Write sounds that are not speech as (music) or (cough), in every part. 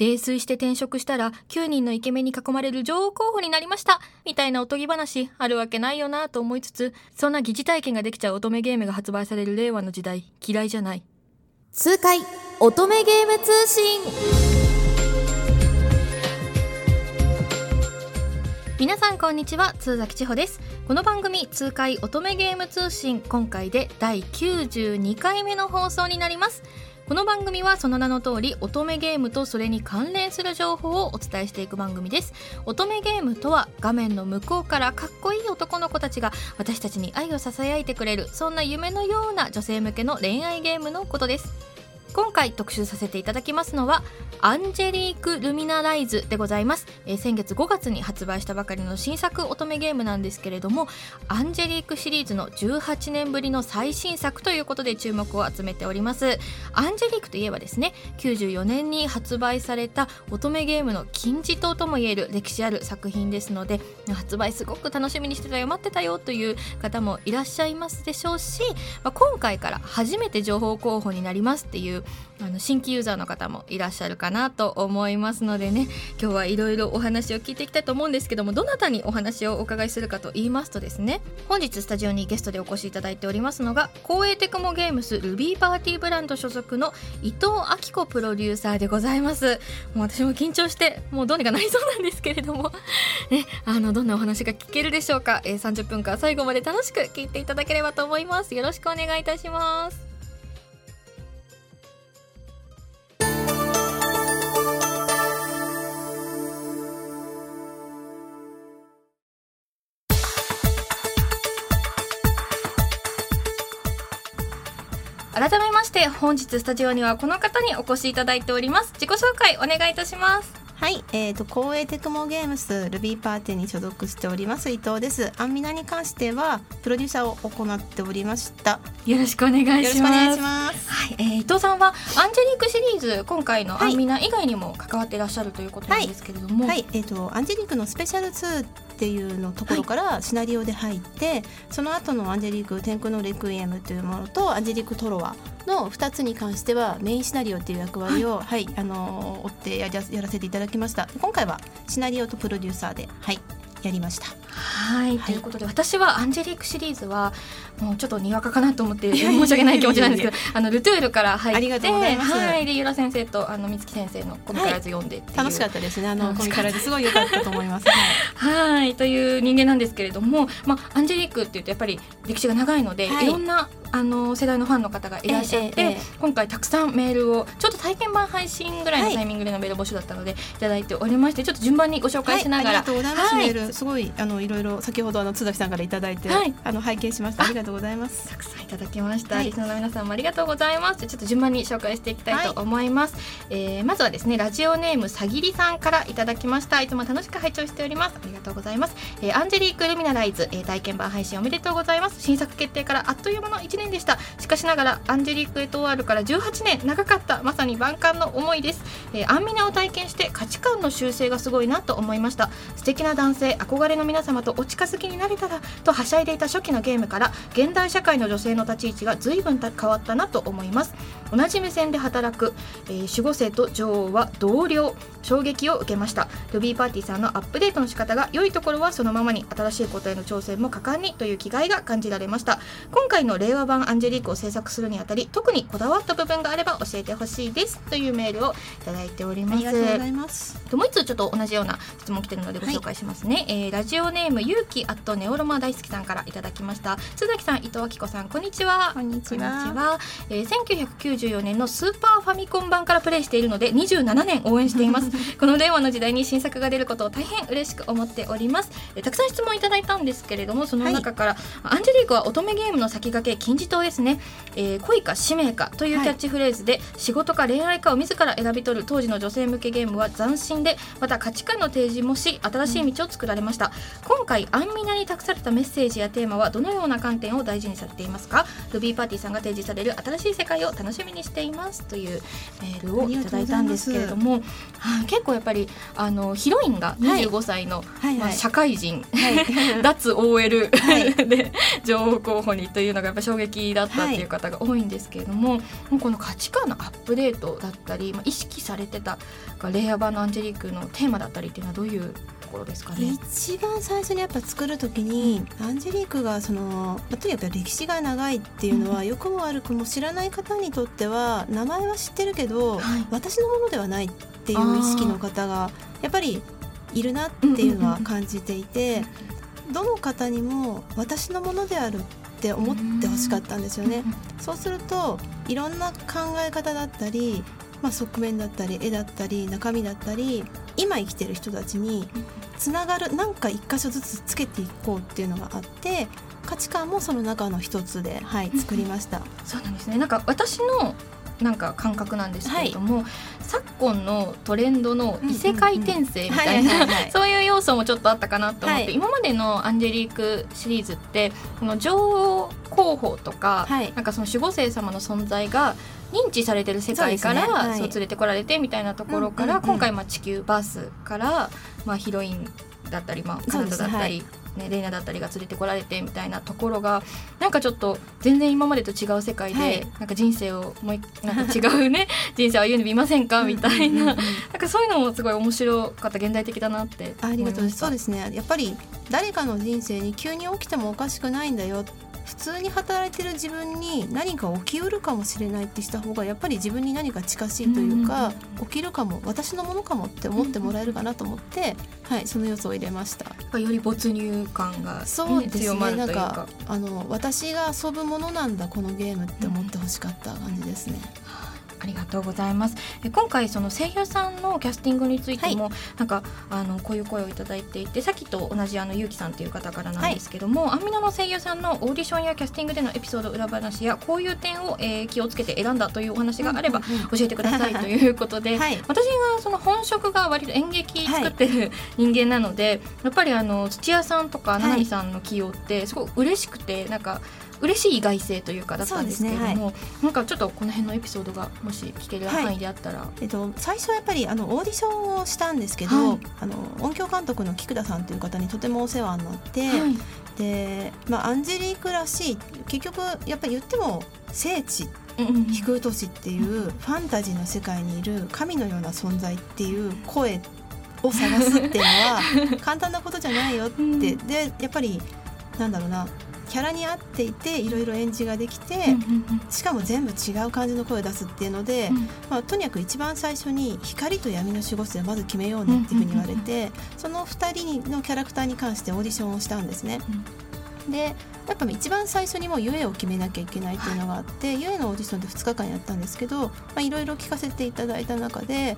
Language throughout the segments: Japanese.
泥酔して転職したら9人のイケメンに囲まれる女王候補になりました。みたいなおとぎ話あるわけないよなと思いつつそんな疑似体験ができちゃう乙女ゲームが発売される令和の時代嫌いじゃない。痛快乙女ゲーム通信。皆さんこんにちは通崎千穂です。この番組痛快乙女ゲーム通信今回で第92回目の放送になりますこの番組はその名の通り乙女ゲームとそれに関連する情報をお伝えしていく番組です。乙女ゲームとは画面の向こうからかっこいい男の子たちが私たちに愛を囁いてくれるそんな夢のような女性向けの恋愛ゲームのことです。今回特集させていただきますのはアンジェリーク・ルミナライズでございます、えー、先月5月に発売したばかりの新作乙女ゲームなんですけれどもアンジェリークシリーズの18年ぶりの最新作ということで注目を集めております。アンジェリークといえばですね94年に発売された乙女ゲームの金字塔ともいえる歴史ある作品ですので発売すごく楽しみにしてたよ待ってたよという方もいらっしゃいますでしょうし、まあ、今回から初めて情報候補になりますっていうあの新規ユーザーの方もいらっしゃるかなと思いますのでね。今日はいろいろお話を聞いていきたいと思うんですけどもどなたにお話をお伺いするかと言いますとですね。本日スタジオにゲストでお越しいただいておりますのが光栄テクモゲームスルビーパーティーブランド所属の伊藤明子プロデューサーでございます。もう私も緊張してもうどうにかなりそうなんですけれども。(laughs) ねあのどんなお話が聞けるでしょうか、えー、30分間最後まで楽しく聞いていただければと思います。よろしくお願いいたします。改めまして本日スタジオにはこの方にお越しいただいております自己紹介お願いいたしますはい、えっ、ー、と光栄テクモゲームスルビーパーティーに所属しております伊藤です。アンミナに関してはプロデューサーを行っておりました。よろしくお願いします。ますはい、えー、伊藤さんはアンジェリークシリーズ今回のアンミナ以外にも関わっていらっしゃるということなんですけれども、はい、はい、えっ、ー、とアンジェリークのスペシャル2っていうのところからシナリオで入って、はい、その後のアンジェリーク天空のレクイエムというものとアンジェリークトロワの2つに関してはメインシナリオっていう役割を、はい、はい、あの追ってやらせていただきました。今回はシナリオとプロデューサーで、はい、やりました。はい、ということで私はアンジェリークシリーズはもうちょっとにわかかなと思って申し訳ない気持ちなんですけどあのルトゥールから入ってはいでゆら先生とあの美月先生のコミカライズ読んで、楽しかったですね。あのコミカライズすごい良かったと思います。(laughs) はい。という人間なんですけれども、まあアンジェリークっていうとやっぱり歴史が長いので、はい、いろんなあの世代のファンの方がいらっしゃって、えええ、今回たくさんメールをちょっと体験版配信ぐらいのタイミングでのメール募集だったので、い、ただいておりましてちょっと順番にご紹介しながら、はい、ありがとうございます、はい、メールすごいあのいろいろ先ほどあの津崎さんから頂いて、はい、あの拝見しました。ありがとうございます。たくさんいただきました、リスナーの皆さんもありがとうございます。ちょっと順番に紹介していきたいと思います、はい、えー、まずはですねラジオネームさぎりさんからいただきました。いつも楽しく拝聴しております。ありがとうございます、えー、アンジェリークルミナライズ、えー、体験版配信おめでとうございます。新作決定からあっという間の1年でした。しかしながらアンジェリック・エトワールから18年長かったまさに万感の思いです、えー、アンミナを体験して価値観の修正がすごいなと思いました。素敵な男性憧れの皆様とお近づきになれたらとはしゃいでいた初期のゲームから現現代社会の女性の立ち位置が随分変わったなと思います。同じ目線で働く、えー、守護生と女王は同僚衝撃を受けました。ルビーパーティーさんのアップデートの仕方が良いところはそのままに新しいことへの挑戦も果敢にという気概が感じられました。今回の令和版アンジェリークを制作するにあたり特にこだわった部分があれば教えてほしいですというメールをいただいております。ありがとうございます。もう一つちょっと同じような質問来てるのでご紹介しますね、はい、えー、ラジオネームゆうきアットネオロマ大好きさんからいただきました須崎さん伊藤明子さんこんにちは。こんにちは。えー、1994年のスーパーファミコン版からプレイしているので27年応援しています。(laughs) この令和の時代に新作が出ることを大変嬉しく思っております、えー、たくさん質問いただいたんですけれどもその中から、はい、アンジェリークは乙女ゲームの先駆け金字塔ですね、えー、恋か使命かというキャッチフレーズで、はい、仕事か恋愛かを自ら選び取る当時の女性向けゲームは斬新でまた価値観の提示もし新しい道を作られました、うん、今回アンミナに託されたメッセージやテーマはどのような観点を大事にされていますか？ルビーパーティーさんが提示される新しい世界を楽しみにしています。というメールをいただいたんですけれども、はあ、結構やっぱりあのヒロインが25歳の、はいまあ、社会人、はい、(laughs) 脱 OL、はい、(laughs) で女王候補にというのがやっぱ衝撃きだったっていう方が多いんですけれども、もうこの価値観のアップデートだったり、まあ、意識されてたレイヤー版のアンジェリークのテーマだったりっていうのはどういうところですかね。一番最初にやっぱ作る時に、アンジェリークがその、まあとにかく歴史が長いっていうのは、良くも悪くも知らない方にとっては名前は知ってるけど、はい。私のものではないっていう意識の方がやっぱりいるなっていうのは感じていて、どの方にも私のものであるって思ってほしかったんですよね。そうするといろんな考え方だったり、まあ、側面だったり絵だったり中身だったり今生きてる人たちにつながるなんか一箇所ずつつけていこうっていうのがあって価値観もその中の一つで、はい、作りました。そうなんですねなんか私のなんか感覚なんですけれども、昨今のトレンドの異世界転生みたいなはいはいはい。(laughs) そういう要素もちょっとあったかなと思って、はい。今までのアンジェリークシリーズってこの女王候補とか、はい。なんかその守護聖様の存在が認知されてる世界からね。はい。連れてこられてみたいなところから、今回まあ地球バースから、まあ、ヒロインだったり、まあ、カナダだったり、ね、レイナだったりが連れてこられてみたいなところがなんかちょっと全然今までと違う世界で、はいなんか人生をもう一なんか違うね (laughs) 人生を歩んでみませんかみたいな。なんかそういうのもすごい面白かった現代的だなってありがとうございます。そうでですね。やっぱり誰かの人生に急に起きてもおかしくないんだよ。普通に働いてる自分に何か起きうるかもしれないってした方がやっぱり自分に何か近しいというか、起きるかも私のものかもって思ってもらえるかなと思って、はいその要素を入れました。より没入感が、ねそうですね。強まるとないんうかかあの私が遊ぶものなんだこのゲームって思ってほしかった感じですね。ありがとうございます。え今回その声優さんのキャスティングについても、なんかあのこういう声をいただいていてさっきと同じあのゆうきさんという方からなんですけども、アンミナの声優さんのオーディションやキャスティングでのエピソード裏話やこういう点を、えー気をつけて選んだというお話があれば教えてくださいということで、(laughs) はい。私がその本職が割と演劇作ってる人間なので、やっぱりあの土屋さんとかい七海さんの起用ってすごい嬉しくてなんか嬉しい意外性というかだったんですけれども、そうなんかちょっとこの辺のエピソードがもし聞ける範囲であったら、えっと、最初はやっぱりあのオーディションをしたんですけど、はい。あの音響監督の菊田さんという方にとてもお世話になって、はい。で、まあ、アンジェリークらしい結局やっぱり言っても聖地うんうん。低い都市っていうファンタジーの世界にいる神のような存在っていう声を探すっていうのは (laughs) 簡単なことじゃないよって、うん。でやっぱりなんだろうなキャラに合っていていろいろ演じができて、しかも全部違う感じの声を出すっていうので、うんまあ、とにかく一番最初に光と闇の守護星をまず決めようねっていうふうに言われて、その2人のキャラクターに関してオーディションをしたんですね。でやっぱ一番最初にもうゆえを決めなきゃいけないっていうのがあって、ゆえのオーディションって2日間やったんですけどまあいろいろ聞かせていただいた中で。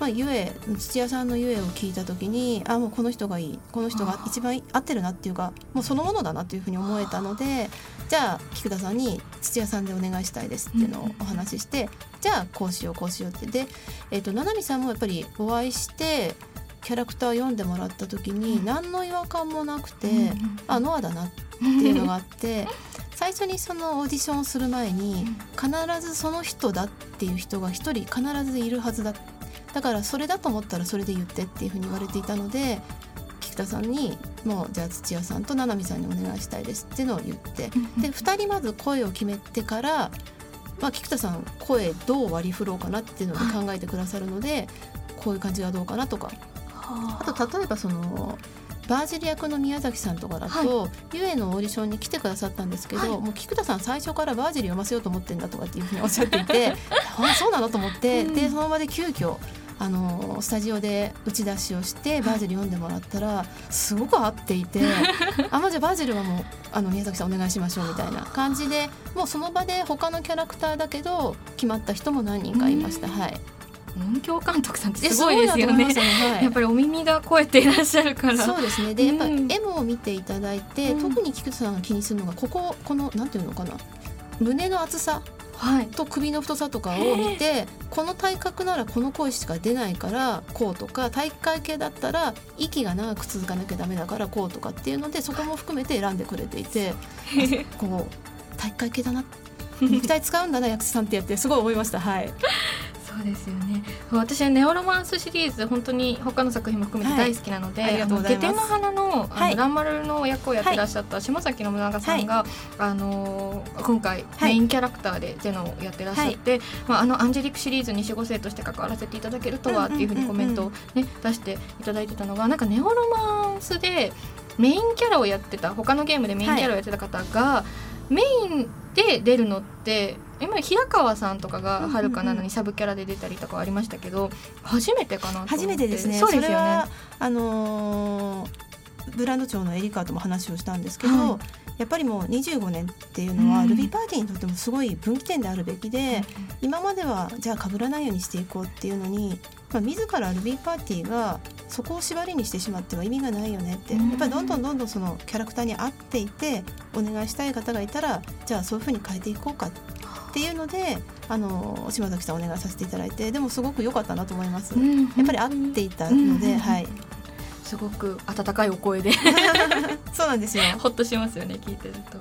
まあ、ゆえ土屋さんのゆえを聞いた時にあもうこの人がいいこの人が一番合ってるなっていうかもうそのものだなっていうふうに思えたのでじゃあ菊田さんに土屋さんでお願いしたいですっていうのをお話しして、じゃあこうしようこうしようって。で、えー、と七海さんもやっぱりお会いしてキャラクター読んでもらった時に何の違和感もなくて、あノアだなっていうのがあって最初にそのオーディションをする前に必ずその人だっていう人が一人必ずいるはずだだからそれだと思ったらそれで言ってっていうふうに言われていたので菊田さんにもうじゃあ土屋さんと七海さんにお願いしたいですっていうのを言って。で2人まず声を決めてから、まあ、菊田さん声どう割り振ろうかなっていうので考えてくださるので、こういう感じがどうかなとか。あ。と例えばそのバージル役の宮崎さんとかだと、ゆえのオーディションに来てくださったんですけど、はい。もう菊田さん最初からバージル読ませようと思ってんだとかっていうふうにおっしゃっていて (laughs) あそうなのと思って、うん。でその場で急遽あのスタジオで打ち出しをしてバージル読んでもらったらすごく合っていて (laughs) あまあじゃあバージルはもうあの宮崎さんお願いしましょうみたいな感じでもうその場で他のキャラクターだけど決まった人も何人かいました。うん。はい、音響監督さんってすごいですよね。ね。はい。やっぱりお耳が超えていらっしゃるから。そうですね。でやっぱうん。絵も見ていただいて、うん。特に菊田さんが気にするのがこここのなんていうのかな。胸の厚さはい。と首の太さとかを見てこの体格ならこの声しか出ないからこうとか体育会系だったら息が長く続かなきゃダメだからこうとかっていうのでそこも含めて選んでくれていてあこう体育会系だな。肉体使うんだな役者さんってやってすごい思いました。はいそうですよね。私はネオロマンスシリーズ本当に他の作品も含めて大好きなので、はいありがとうございます。下手の花のあの、はい。ランマルの役をやってらっしゃった下崎信長さんが、あの今回メインキャラクターでゼノをやってらっしゃって、まあ、あのアンジェリックシリーズに守護生として関わらせていただけるとはっていうふうにコメントを、ね出していただいてたのがなんかネオロマンスでメインキャラをやってた他のゲームでメインキャラをやってた方が、メインで出るのって今平川さんとかがはるかなのにサブキャラで出たりとかありましたけど初めてかな初めてですね。そうですよね。れはあのーブランド長のエリカとも話をしたんですけど、はい。やっぱりもう25年っていうのは、うん。Ruby パーティーにとってもすごい分岐点であるべきで、今まではじゃあ被らないようにしていこうっていうのに、まあ、自ら Ruby パーティーがそこを縛りにしてしまっては意味がないよねって、うんやっぱりどんどんどんどんそのキャラクターに合っていてお願いしたい方がいたらじゃあそういうふうに変えていこうかっていうのであの島崎さんお願いさせていただいてでもすごく良かったなと思います。うんやっぱり合っていたので、うんはい、すごく温かいお声で (laughs) そうなんですよ。ほっとしますよね聞いてると。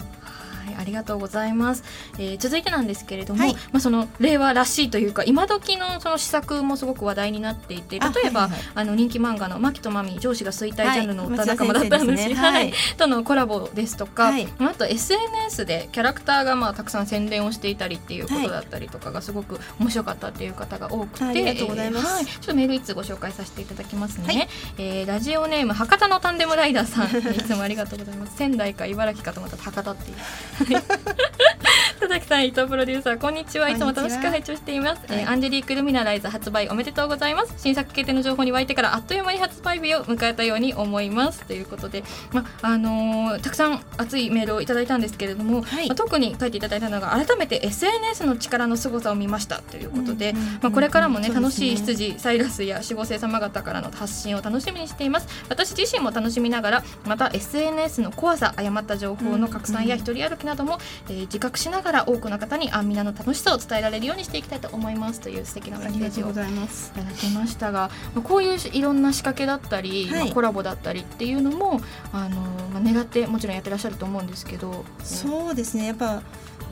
はいありがとうございます、えー続いてなんですけれども、はい。まあ、その令和らしいというか今時のその施策もすごく話題になっていてあ例えばあ、はいはい。の人気漫画の「マキとマミ上司が衰退ジャンルのはい歌仲間だったんですね。はい。はい。とのコラボですとか、はい。あと SNS でキャラクターがまあたくさん宣伝をしていたりっていうことだったりとかがすごく面白かったっていう方が多くて、ありがとうございます。えーはちょっとメール一通ご紹介させていただきますね、はい。えーラジオネーム博多のタンデムライダーさん。いつもありがとうございます。仙台か茨城かとまた博多っていう哈哈哈哈哈田崎さん伊藤プロデューサーこんにちは。いつも楽しく拝聴しています、はい。えーアンジェリークルミナライズ発売おめでとうございます。新作決定の情報に湧いてからあっという間に発売日を迎えたように思います。ということで、まあのーたくさん熱いメールをいただいたんですけれども、はい。まあ特に書いていただいたのが改めて SNS の力の凄さを見ましたということで、うんうんうんまあ、これからもね、ね。楽しい羊サイラスや守護生様方からの発信を楽しみにしています。私自身も楽しみながらまた SNS の怖さ誤った情報の拡散や一人歩きなども、えー自覚しながら多くの方にアンミナの楽しさを伝えられるようにしていきたいと思いますという素敵なメあッセージをいりがとうございます。ただきました。が、まあ、こういういろんな仕掛けだったり、はい。まあコラボだったりっていうのもあの、まあ、狙ってもちろんやってらっしゃると思うんですけど。そうですね。やっぱ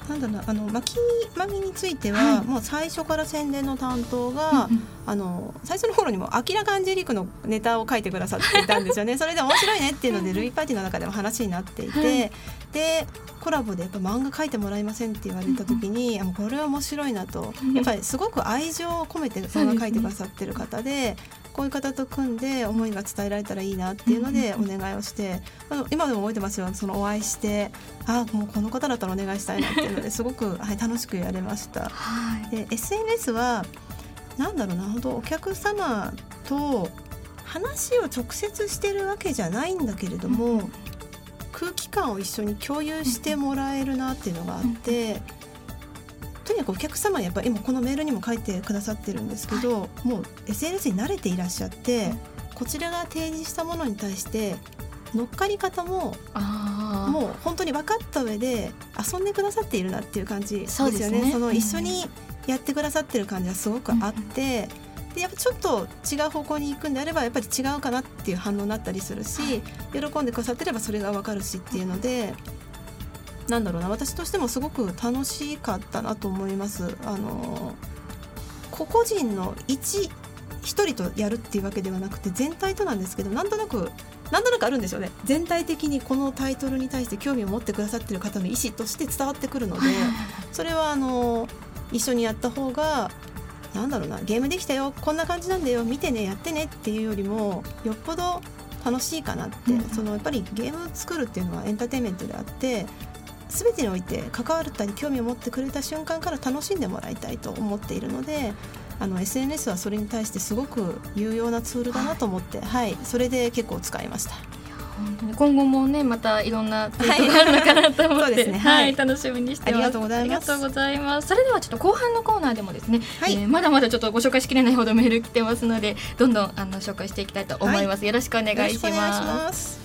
なんだろうなあの巻きマギについては、はい。もう最初から宣伝の担当が、うんうん。あの最初の頃にも明らかアンジェリークのネタを書いてくださっていたんですよね。(laughs) それで面白いねっていうのでルイパーティーの中でも話になっていて、はい。でコラボでやっぱ漫画書いてもらえませんって言われた時に、うこれは面白いなと。やっぱりすごく愛情を込めて漫画書いてくださってる方で。こういう方と組んで思いが伝えられたらいいなっていうのでお願いをして、あの今でも覚えてますよそのお会いしてあもうこの方だったらお願いしたいなっていうのですごく、はい、楽しくやれました。はいで SNS はなんだろうな本当お客様と話を直接してるわけじゃないんだけれども、空気感を一緒に共有してもらえるなっていうのがあって。とにかくお客様はやっぱり今このメールにも書いてくださってるんですけど、もう SNS に慣れていらっしゃって、こちらが提示したものに対して乗っかり方ももう本当に分かった上で遊んでくださっているなっていう感じですよね。そうですね。その一緒にやってくださってる感じはすごくあって、でやっぱちょっと違う方向に行くんであればやっぱり違うかなっていう反応になったりするし、喜んでくださってればそれが分かるしっていうので。なんだろうな私としてもすごく楽しかったなと思います。あの個々人の一一人とやるっていうわけではなくて全体となんですけどなんとなくなんとなくあるんですよね。全体的にこのタイトルに対して興味を持ってくださってる方の意思として伝わってくるのでそれはあの一緒にやった方がなんだろうなゲームできたよこんな感じなんだよ見てねやってねっていうよりもよっぽど楽しいかなって、うんそのやっぱりゲームを作るっていうのはエンターテインメントであって全てにおいて関わったり興味を持ってくれた瞬間から楽しんでもらいたいと思っているのであの SNS はそれに対してすごく有用なツールだなと思って、はい、それで結構使いました。本当に。今後もねまたいろんなツイートがあるのかなと思って、そうですね。は、はい。い楽しみにしてありがとうございます。ありがとうございます。それではちょっと後半のコーナーでもですね、はい。えーまだまだちょっとご紹介しきれないほどメール来てますのでどんどんあの紹介していきたいと思います、よろしくお願いします。